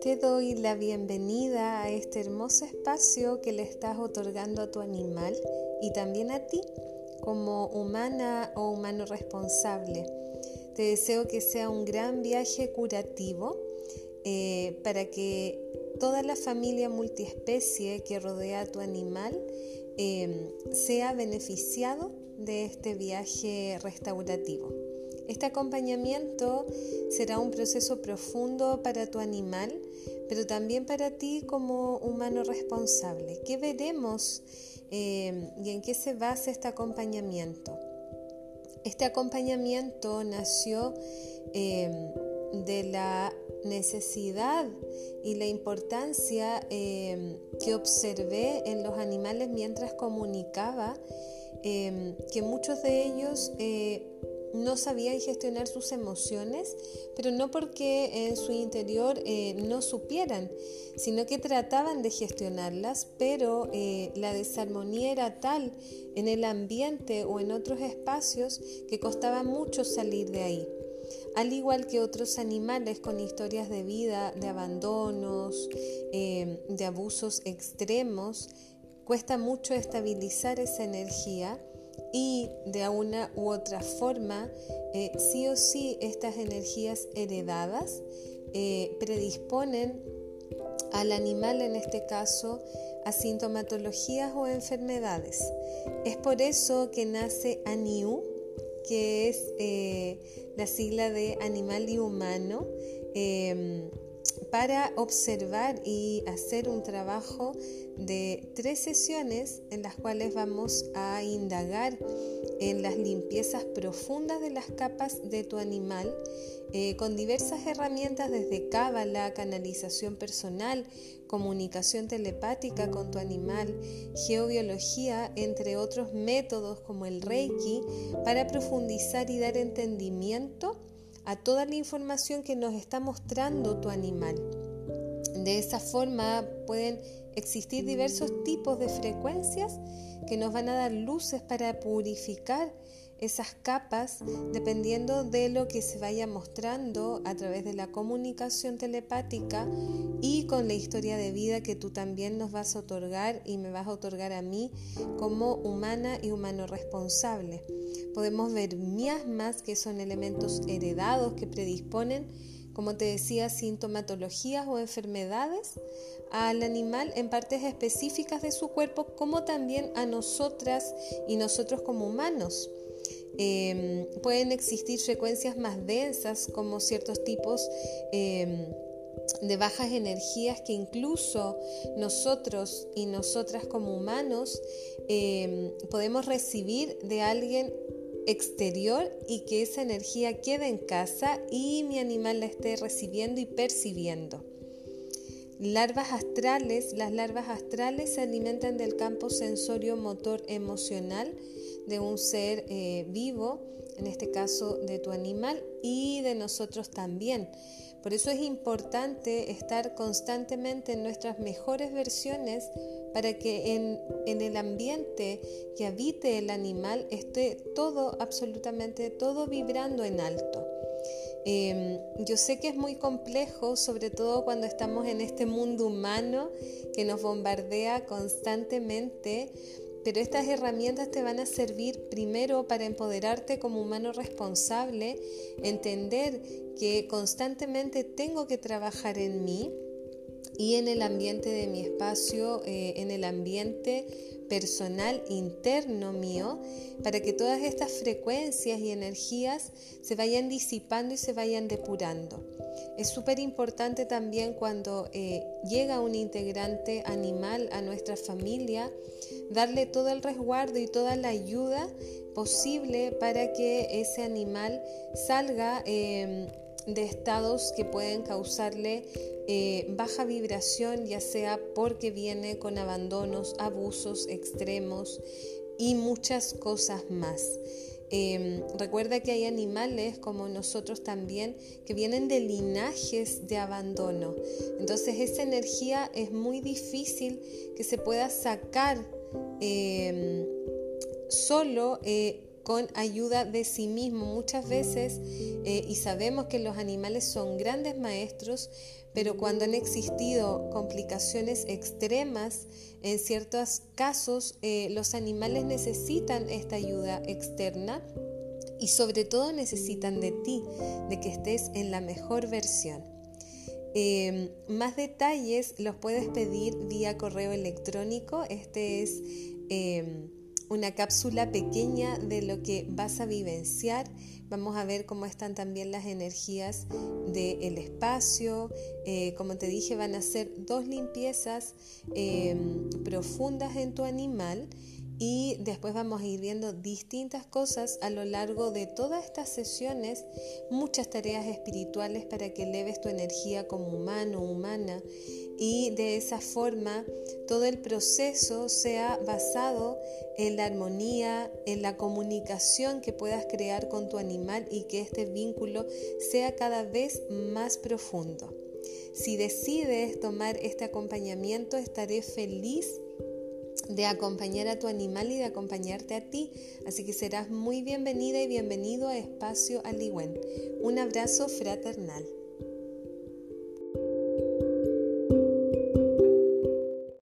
Te doy la bienvenida a este hermoso espacio que le estás otorgando a tu animal y también a ti como humana o humano responsable. Te deseo que sea un gran viaje curativo eh, para que toda la familia multiespecie que rodea a tu animal eh, sea beneficiado de este viaje restaurativo. Este acompañamiento será un proceso profundo para tu animal, pero también para ti como humano responsable. ¿Qué veremos eh, y en qué se basa este acompañamiento? Este acompañamiento nació eh, de la necesidad y la importancia eh, que observé en los animales mientras comunicaba que muchos de ellos no sabían gestionar sus emociones, pero no porque en su interior eh, no supieran, sino que trataban de gestionarlas, pero eh, la desarmonía era tal en el ambiente o en otros espacios que costaba mucho salir de ahí. Al igual que otros animales con historias de vida, de abandonos, eh, de abusos extremos, cuesta mucho estabilizar esa energía y de una u otra forma, eh, sí o sí, estas energías heredadas eh, predisponen al animal, en este caso, a sintomatologías o enfermedades. Es por eso que nace ANIU, que es eh, la sigla de animal y humano, para observar y hacer un trabajo de tres sesiones en las cuales vamos a indagar en las limpiezas profundas de las capas de tu animal eh, con diversas herramientas desde cábala, canalización personal, comunicación telepática con tu animal, geobiología, entre otros métodos como el Reiki, para profundizar y dar entendimiento a toda la información que nos está mostrando tu animal. De esa forma pueden existir diversos tipos de frecuencias que nos van a dar luces para purificar esas capas dependiendo de lo que se vaya mostrando a través de la comunicación telepática y con la historia de vida que tú también nos vas a otorgar y me vas a otorgar a mí como humana y humano responsable. Podemos ver miasmas que son elementos heredados que predisponen como te decía, sintomatologías o enfermedades al animal en partes específicas de su cuerpo, como también a nosotras y nosotros como humanos. Em, pueden existir frecuencias más densas como ciertos tipos em, de bajas energías que incluso nosotros y nosotras como humanos em, podemos recibir de alguien exterior y que esa energía quede en casa y mi animal la esté recibiendo y percibiendo. Larvas astrales, las larvas astrales se alimentan del campo sensorio motor emocional de un ser eh, vivo, en este caso de tu animal y de nosotros también. Por eso es importante estar constantemente en nuestras mejores versiones para que en, el ambiente que habite el animal esté todo, absolutamente todo vibrando en alto. Em, yo sé que es muy complejo, sobre todo cuando estamos en este mundo humano que nos bombardea constantemente, pero estas herramientas te van a servir primero para empoderarte como humano responsable, entender que constantemente tengo que trabajar en mí, y en el ambiente de mi espacio, eh, en el ambiente personal interno mío, para que todas estas frecuencias y energías se vayan disipando y se vayan depurando. Es súper importante también cuando eh, llega un integrante animal a nuestra familia, darle todo el resguardo y toda la ayuda posible para que ese animal salga em, de estados que pueden causarle eh, baja vibración, ya sea porque viene con abandonos, abusos extremos y muchas cosas más. Em, recuerda que hay animales como nosotros también que vienen de linajes de abandono. Entonces esa energía es muy difícil que se pueda sacar em, solo eh, con ayuda de sí mismo muchas veces eh, y sabemos que los animales son grandes maestros, pero cuando han existido complicaciones extremas, en ciertos casos eh, los animales necesitan esta ayuda externa y sobre todo necesitan de ti, de que estés en la mejor versión. Em, más detalles los puedes pedir vía correo electrónico. Este es em, una cápsula pequeña de lo que vas a vivenciar. Vamos a ver cómo están también las energías del espacio. Eh, como te dije, van a ser dos limpiezas em, profundas en tu animal y después vamos a ir viendo distintas cosas a lo largo de todas estas sesiones, muchas tareas espirituales para que eleves tu energía como humano, humana y de esa forma todo el proceso sea basado en la armonía, en la comunicación que puedas crear con tu animal y que este vínculo sea cada vez más profundo. Si decides tomar este acompañamiento, estaré feliz de acompañar a tu animal y de acompañarte a ti. Así que serás muy bienvenida y bienvenido a Espacio Aligüen. Un abrazo fraternal.